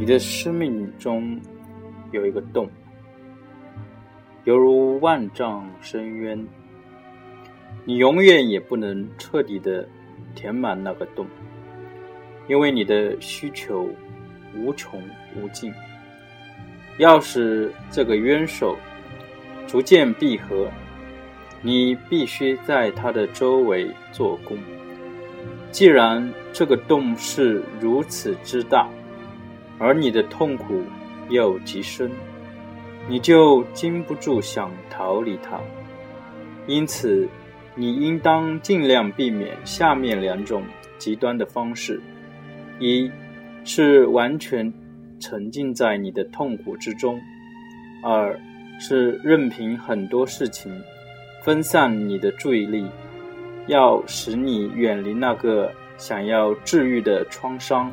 你的生命中有一个洞，犹如万丈深渊，你永远也不能彻底的填满那个洞，因为你的需求无穷无尽。要使这个冤手逐渐闭合，你必须在它的周围做工。既然这个洞是如此之大，而你的痛苦又极深，你就禁不住想逃离它。因此，你应当尽量避免下面两种极端的方式：一是完全沉浸在你的痛苦之中；二是任凭很多事情分散你的注意力，要使你远离那个想要治愈的创伤。